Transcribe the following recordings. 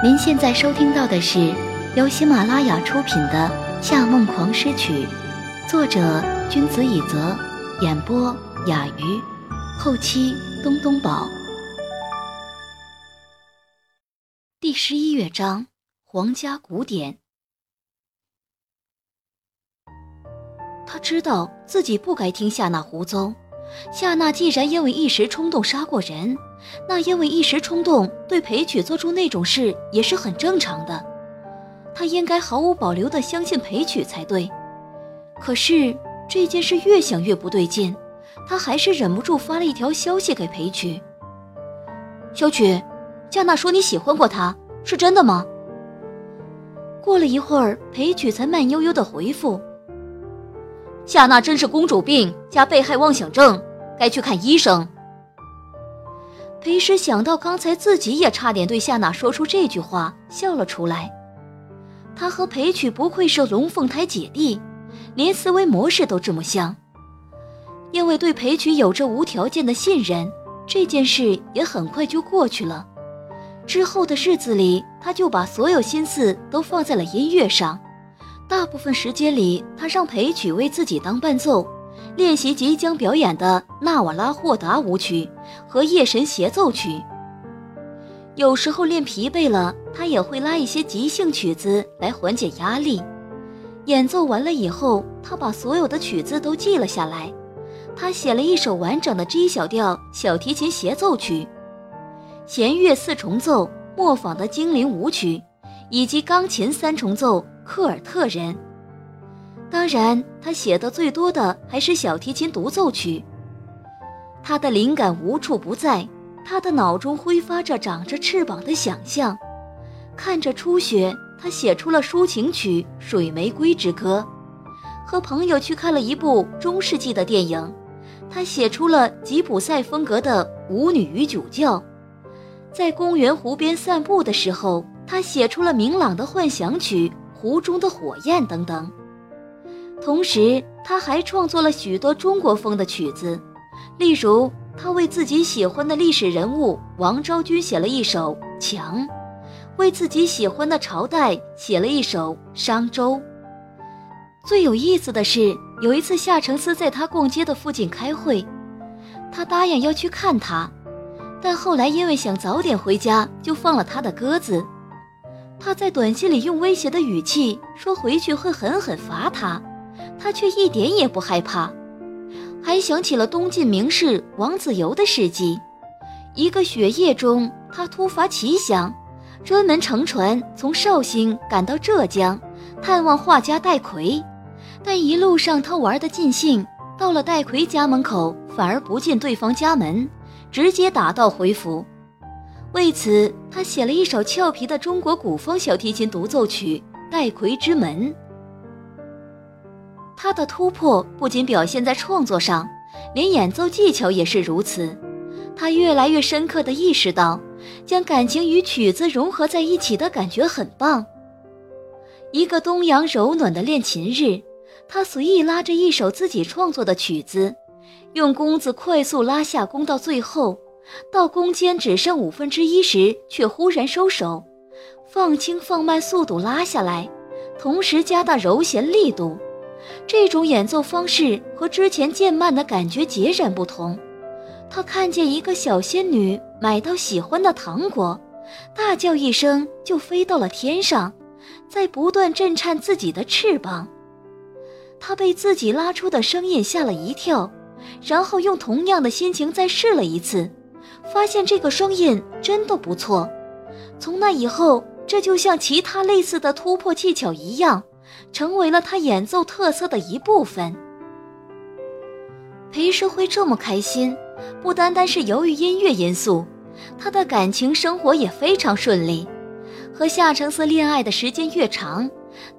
您现在收听到的是由喜马拉雅出品的《夏梦狂诗曲》，作者君子以泽，演播雅鱼，后期东东宝。第十一乐章：皇家古典。他知道自己不该听夏娜胡诌。夏娜既然因为一时冲动杀过人，那因为一时冲动对裴曲做出那种事也是很正常的。她应该毫无保留地相信裴曲才对。可是这件事越想越不对劲，他还是忍不住发了一条消息给裴曲：“小曲，夏娜说你喜欢过她，是真的吗？”过了一会儿，裴曲才慢悠悠地回复。夏娜真是公主病加被害妄想症，该去看医生。裴时想到刚才自己也差点对夏娜说出这句话，笑了出来。他和裴曲不愧是龙凤胎姐弟，连思维模式都这么像。因为对裴曲有着无条件的信任，这件事也很快就过去了。之后的日子里，他就把所有心思都放在了音乐上。大部分时间里，他让裴曲为自己当伴奏，练习即将表演的纳瓦拉霍达舞曲和夜神协奏曲。有时候练疲惫了，他也会拉一些即兴曲子来缓解压力。演奏完了以后，他把所有的曲子都记了下来。他写了一首完整的 G 小调小提琴协奏曲、弦乐四重奏模仿的精灵舞曲，以及钢琴三重奏。科尔特人，当然，他写的最多的还是小提琴独奏曲。他的灵感无处不在，他的脑中挥发着长着翅膀的想象。看着初雪，他写出了抒情曲《水玫瑰之歌》；和朋友去看了一部中世纪的电影，他写出了吉普赛风格的《舞女与主教》；在公园湖边散步的时候，他写出了明朗的幻想曲。湖中的火焰等等。同时，他还创作了许多中国风的曲子，例如，他为自己喜欢的历史人物王昭君写了一首《墙》，为自己喜欢的朝代写了一首《商周》。最有意思的是，有一次夏承思在他逛街的附近开会，他答应要去看他，但后来因为想早点回家，就放了他的鸽子。他在短信里用威胁的语气说回去会狠狠罚他，他却一点也不害怕，还想起了东晋名士王子猷的事迹。一个雪夜中，他突发奇想，专门乘船从绍兴赶到浙江，探望画家戴逵。但一路上他玩得尽兴，到了戴逵家门口，反而不进对方家门，直接打道回府。为此，他写了一首俏皮的中国古风小提琴独奏曲《戴逵之门》。他的突破不仅表现在创作上，连演奏技巧也是如此。他越来越深刻地意识到，将感情与曲子融合在一起的感觉很棒。一个东阳柔暖的练琴日，他随意拉着一首自己创作的曲子，用弓子快速拉下弓，到最后。到弓尖只剩五分之一时，却忽然收手，放轻放慢速度拉下来，同时加大柔弦力度。这种演奏方式和之前渐慢的感觉截然不同。他看见一个小仙女买到喜欢的糖果，大叫一声就飞到了天上，在不断震颤自己的翅膀。他被自己拉出的声音吓了一跳，然后用同样的心情再试了一次。发现这个声音真的不错，从那以后，这就像其他类似的突破技巧一样，成为了他演奏特色的一部分。裴师会这么开心，不单单是由于音乐因素，他的感情生活也非常顺利。和夏承思恋爱的时间越长，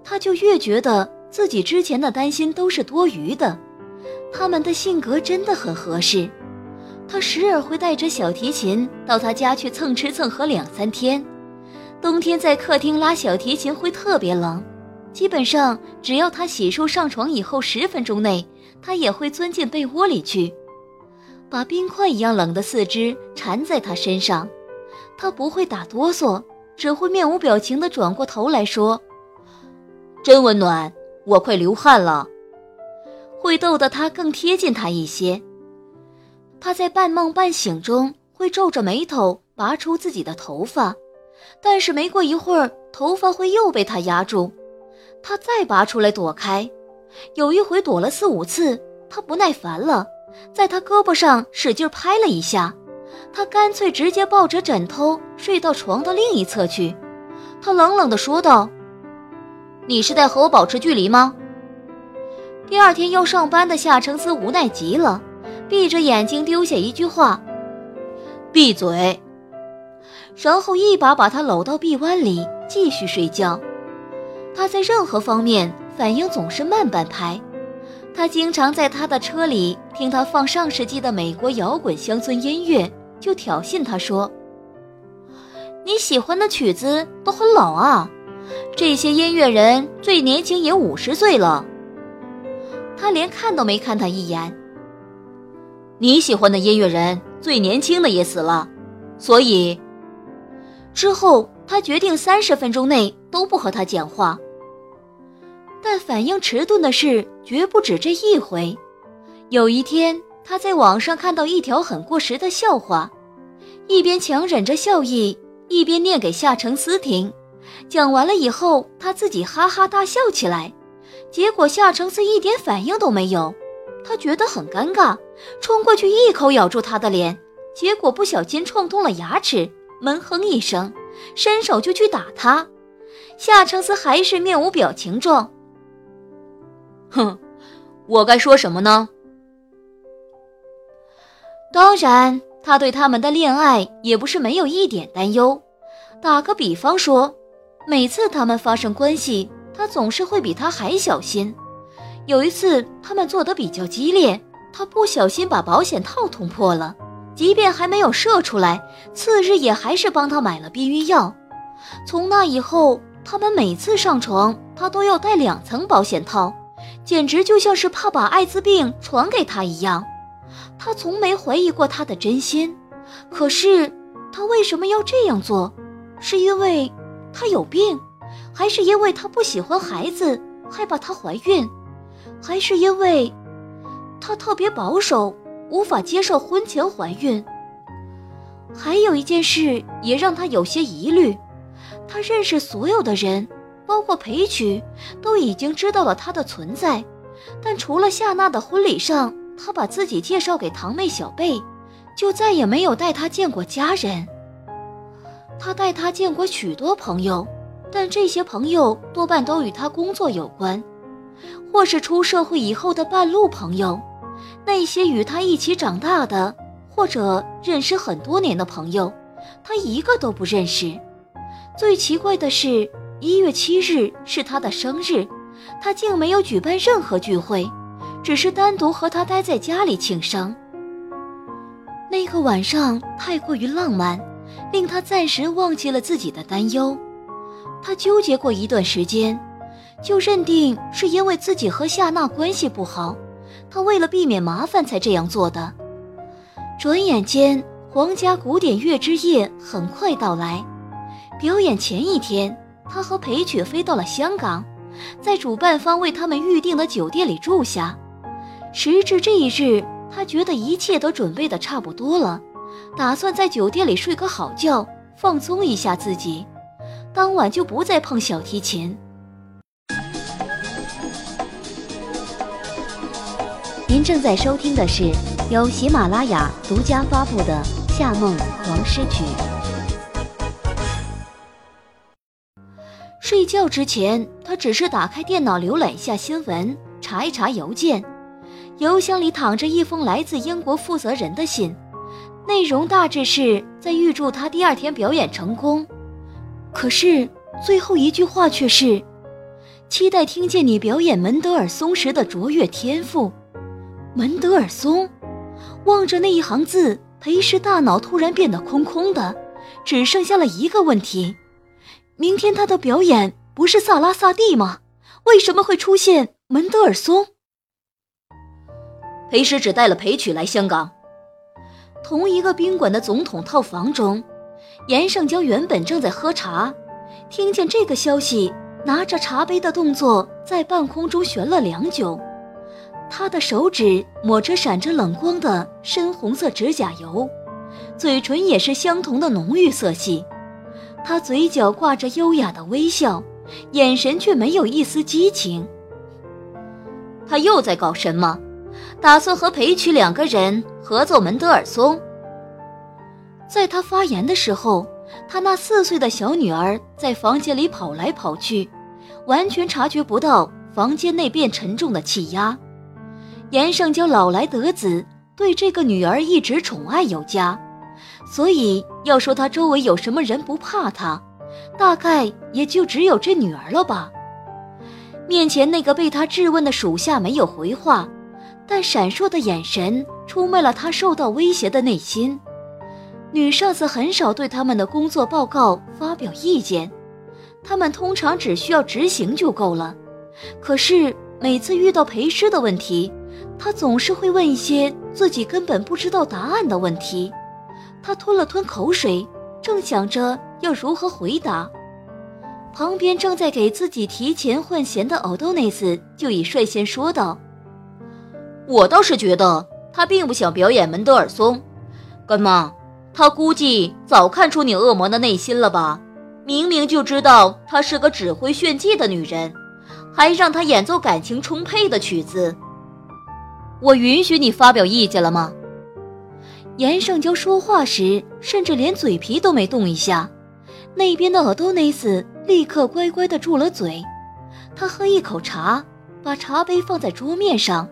他就越觉得自己之前的担心都是多余的。他们的性格真的很合适。他时而会带着小提琴到他家去蹭吃蹭喝两三天。冬天在客厅拉小提琴会特别冷，基本上只要他洗漱上床以后十分钟内，他也会钻进被窝里去，把冰块一样冷的四肢缠在他身上。他不会打哆嗦，只会面无表情地转过头来说：“真温暖，我快流汗了。”会逗得他更贴近他一些。他在半梦半醒中会皱着眉头拔出自己的头发，但是没过一会儿，头发会又被他压住，他再拔出来躲开。有一回躲了四五次，他不耐烦了，在他胳膊上使劲拍了一下。他干脆直接抱着枕头睡到床的另一侧去。他冷冷地说道：“你是在和我保持距离吗？”第二天要上班的夏承思无奈极了，闭着眼睛丢下一句话：“闭嘴。”然后一把把他搂到臂弯里继续睡觉。他在任何方面反应总是慢半拍。他经常在他的车里听他放上世纪的美国摇滚乡村音乐。就挑衅他说：“你喜欢的曲子都很老啊，这些音乐人最年轻也五十岁了。”他连看都没看他一眼。你喜欢的音乐人最年轻的也死了，所以之后他决定三十分钟内都不和他讲话。但反应迟钝的事绝不止这一回。有一天。他在网上看到一条很过时的笑话，一边强忍着笑意，一边念给夏承思听。讲完了以后，他自己哈哈大笑起来，结果夏承思一点反应都没有。他觉得很尴尬，冲过去一口咬住他的脸，结果不小心撞痛了牙齿，闷哼一声，伸手就去打他。夏承思还是面无表情状。哼，我该说什么呢？当然，他对他们的恋爱也不是没有一点担忧。打个比方说，每次他们发生关系，他总是会比他还小心。有一次，他们做得比较激烈，他不小心把保险套捅破了，即便还没有射出来，次日也还是帮他买了避孕药。从那以后，他们每次上床，他都要戴两层保险套，简直就像是怕把艾滋病传给他一样。他从没怀疑过他的真心，可是他为什么要这样做？是因为他有病，还是因为他不喜欢孩子，害怕她怀孕，还是因为他特别保守，无法接受婚前怀孕？还有一件事也让他有些疑虑：他认识所有的人，包括裴曲，都已经知道了他的存在，但除了夏娜的婚礼上。他把自己介绍给堂妹小贝，就再也没有带她见过家人。他带她见过许多朋友，但这些朋友多半都与他工作有关，或是出社会以后的半路朋友。那些与他一起长大的，或者认识很多年的朋友，他一个都不认识。最奇怪的是，一月七日是他的生日，他竟没有举办任何聚会。只是单独和他待在家里庆生。那个晚上太过于浪漫，令他暂时忘记了自己的担忧。他纠结过一段时间，就认定是因为自己和夏娜关系不好，他为了避免麻烦才这样做的。转眼间，皇家古典乐之夜很快到来。表演前一天，他和裴曲飞到了香港，在主办方为他们预定的酒店里住下。时至这一日，他觉得一切都准备的差不多了，打算在酒店里睡个好觉，放松一下自己。当晚就不再碰小提琴。您正在收听的是由喜马拉雅独家发布的《夏梦狂诗曲》。睡觉之前，他只是打开电脑浏览一下新闻，查一查邮件。邮箱里躺着一封来自英国负责人的信，内容大致是在预祝他第二天表演成功。可是最后一句话却是：“期待听见你表演门德尔松时的卓越天赋。”门德尔松，望着那一行字，裴时大脑突然变得空空的，只剩下了一个问题：明天他的表演不是萨拉萨蒂吗？为什么会出现门德尔松？裴时只带了裴曲来香港。同一个宾馆的总统套房中，严胜娇原本正在喝茶，听见这个消息，拿着茶杯的动作在半空中悬了良久。他的手指抹着闪着冷光的深红色指甲油，嘴唇也是相同的浓郁色系。他嘴角挂着优雅的微笑，眼神却没有一丝激情。他又在搞什么？打算和裴曲两个人合作门德尔松？在他发言的时候，他那四岁的小女儿在房间里跑来跑去，完全察觉不到房间内变沉重的气压。严胜娇老来得子，对这个女儿一直宠爱有加，所以要说他周围有什么人不怕他，大概也就只有这女儿了吧。面前那个被他质问的属下没有回话，但闪烁的眼神出卖了他受到威胁的内心。女上司很少对他们的工作报告发表意见，他们通常只需要执行就够了。可是每次遇到陪师的问题，他总是会问一些自己根本不知道答案的问题。他吞了吞口水，正想着要如何回答，旁边正在给自己提前换弦的奥多内斯就已率先说道：“我倒是觉得他并不想表演门德尔松，干妈。”他估计早看出你恶魔的内心了吧？明明就知道她是个只会炫技的女人，还让她演奏感情充沛的曲子。我允许你发表意见了吗？严胜娇说话时，甚至连嘴皮都没动一下。那边的奥多内斯立刻乖乖地住了嘴。他喝一口茶，把茶杯放在桌面上，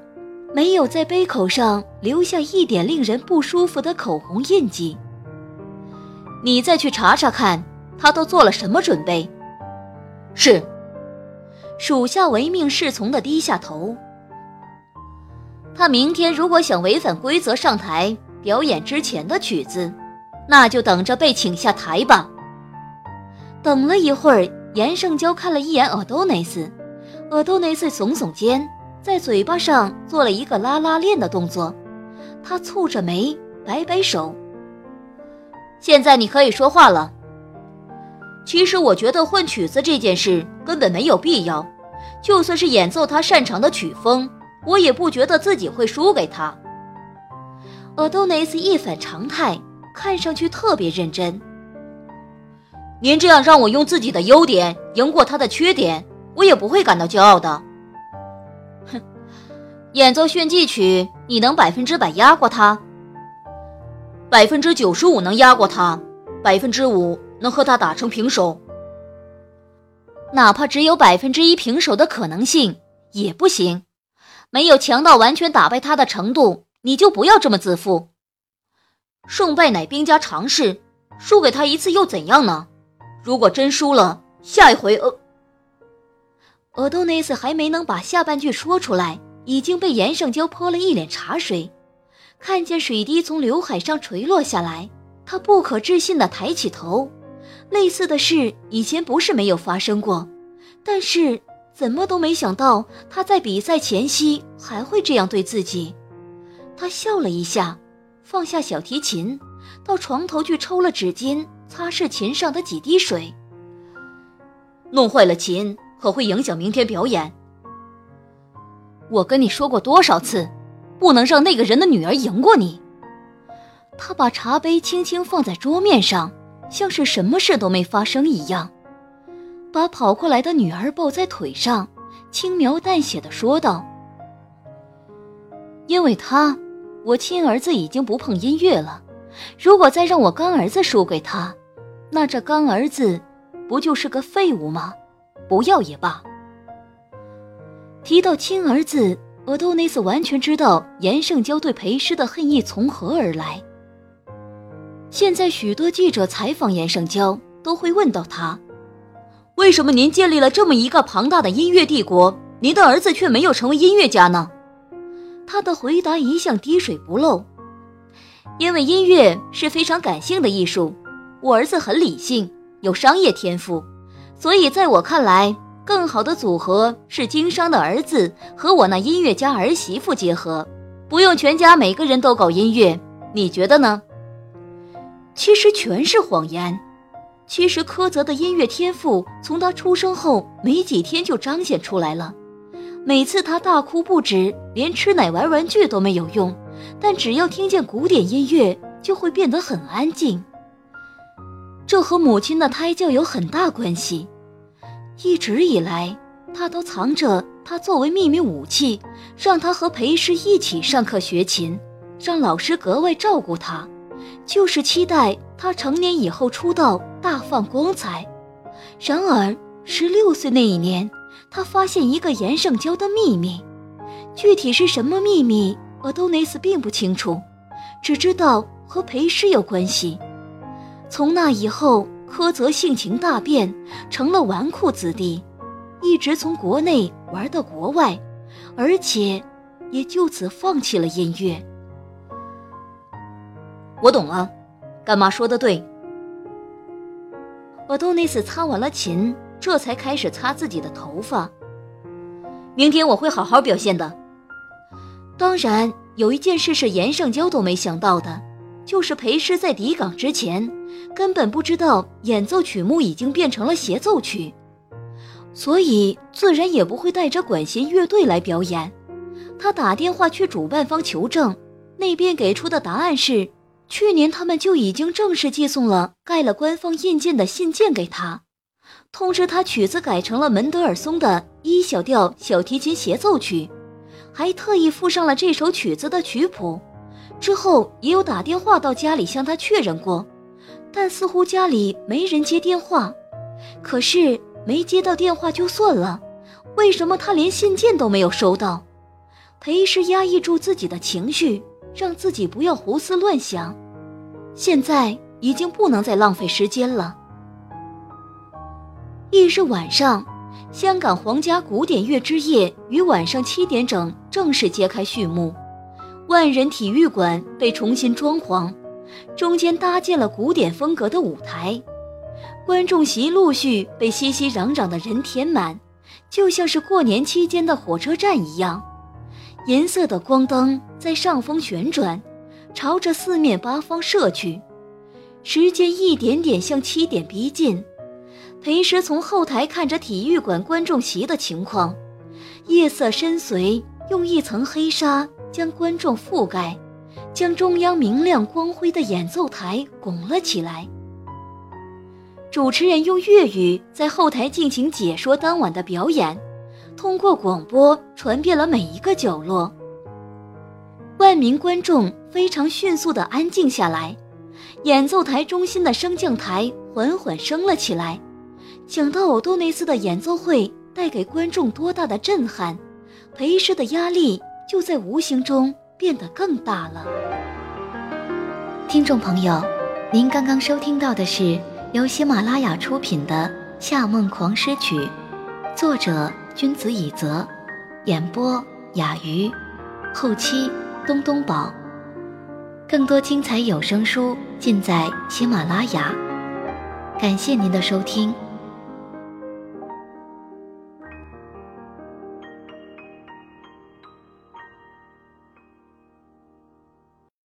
没有在杯口上留下一点令人不舒服的口红印记。你再去查查看，他都做了什么准备？是。属下唯命是从的低下头。他明天如果想违反规则上台表演之前的曲子，那就等着被请下台吧。等了一会儿，严胜娇看了一眼奥多内斯，奥多内斯耸耸肩，在嘴巴上做了一个拉拉链的动作。他蹙着眉，摆摆手。现在你可以说话了。其实我觉得换曲子这件事根本没有必要，就算是演奏他擅长的曲风，我也不觉得自己会输给他。阿多内斯一反常态，看上去特别认真。您这样让我用自己的优点赢过他的缺点，我也不会感到骄傲的。哼，演奏炫技曲，你能百分之百压过他？百分之九十五能压过他，百分之五能和他打成平手。哪怕只有百分之一平手的可能性也不行，没有强到完全打败他的程度，你就不要这么自负。胜败乃兵家常事，输给他一次又怎样呢？如果真输了，下一回……呃，俄多内斯还没能把下半句说出来，已经被严胜娇泼了一脸茶水。看见水滴从刘海上垂落下来，他不可置信地抬起头。类似的事以前不是没有发生过，但是怎么都没想到他在比赛前夕还会这样对自己。他笑了一下，放下小提琴，到床头去抽了纸巾擦拭琴上的几滴水。弄坏了琴可会影响明天表演。我跟你说过多少次？不能让那个人的女儿赢过你。他把茶杯轻轻放在桌面上，像是什么事都没发生一样，把跑过来的女儿抱在腿上，轻描淡写的说道：“因为他，我亲儿子已经不碰音乐了。如果再让我干儿子输给他，那这干儿子不就是个废物吗？不要也罢。”提到亲儿子。俄多内斯完全知道严胜娇对裴师的恨意从何而来。现在许多记者采访严胜娇，都会问到他：为什么您建立了这么一个庞大的音乐帝国，您的儿子却没有成为音乐家呢？他的回答一向滴水不漏：因为音乐是非常感性的艺术，我儿子很理性，有商业天赋，所以在我看来。更好的组合是经商的儿子和我那音乐家儿媳妇结合，不用全家每个人都搞音乐，你觉得呢？其实全是谎言，其实柯泽的音乐天赋从他出生后没几天就彰显出来了。每次他大哭不止，连吃奶玩玩具都没有用，但只要听见古典音乐，就会变得很安静。这和母亲的胎教有很大关系。一直以来，他都藏着他作为秘密武器，让他和裴师一起上课学琴，让老师格外照顾他，就是期待他成年以后出道大放光彩。然而，十六岁那一年。他发现一个严圣娇的秘密，具体是什么秘密，阿多内斯并不清楚，只知道和裴师有关系。从那以后，柯泽性情大变，成了纨绔子弟，一直从国内玩到国外，而且也就此放弃了音乐。我懂了，干妈说的对。阿多内斯擦完了琴。这才开始擦自己的头发。明天我会好好表现的。当然，有一件事是严胜娇都没想到的，就是裴师在抵港之前根本不知道演奏曲目已经变成了协奏曲，所以自然也不会带着管弦乐队来表演。他打电话去主办方求证，那边给出的答案是，去年他们就已经正式寄送了盖了官方印鉴的信件给他。通知他曲子改成了门德尔松的一小调小提琴协奏曲，还特意附上了这首曲子的曲谱。之后也有打电话到家里向他确认过，但似乎家里没人接电话。可是没接到电话就算了，为什么他连信件都没有收到？裴氏压抑住自己的情绪，让自己不要胡思乱想。现在已经不能再浪费时间了。翌日晚上，香港皇家古典乐之夜于晚上七点整正式揭开序幕。万人体育馆被重新装潢，中间搭建了古典风格的舞台，观众席陆续被熙熙攘攘的人填满，就像是过年期间的火车站一样。银色的光灯在上方旋转，朝着四面八方射去，时间一点点向七点逼近。裴师从后台看着体育馆观众席的情况，夜色深邃，用一层黑纱将观众覆盖，将中央明亮光辉的演奏台拱了起来。主持人用粤语在后台进行解说当晚的表演，通过广播传遍了每一个角落。万名观众非常迅速地安静下来，演奏台中心的升降台缓缓升了起来。想到欧多内斯的演奏会带给观众多大的震撼，裴师的压力就在无形中变得更大了。听众朋友，您刚刚收听到的是由喜马拉雅出品的《夏梦狂诗曲》，作者君子以泽，演播雅鱼，后期东东宝。更多精彩有声书尽在喜马拉雅，感谢您的收听。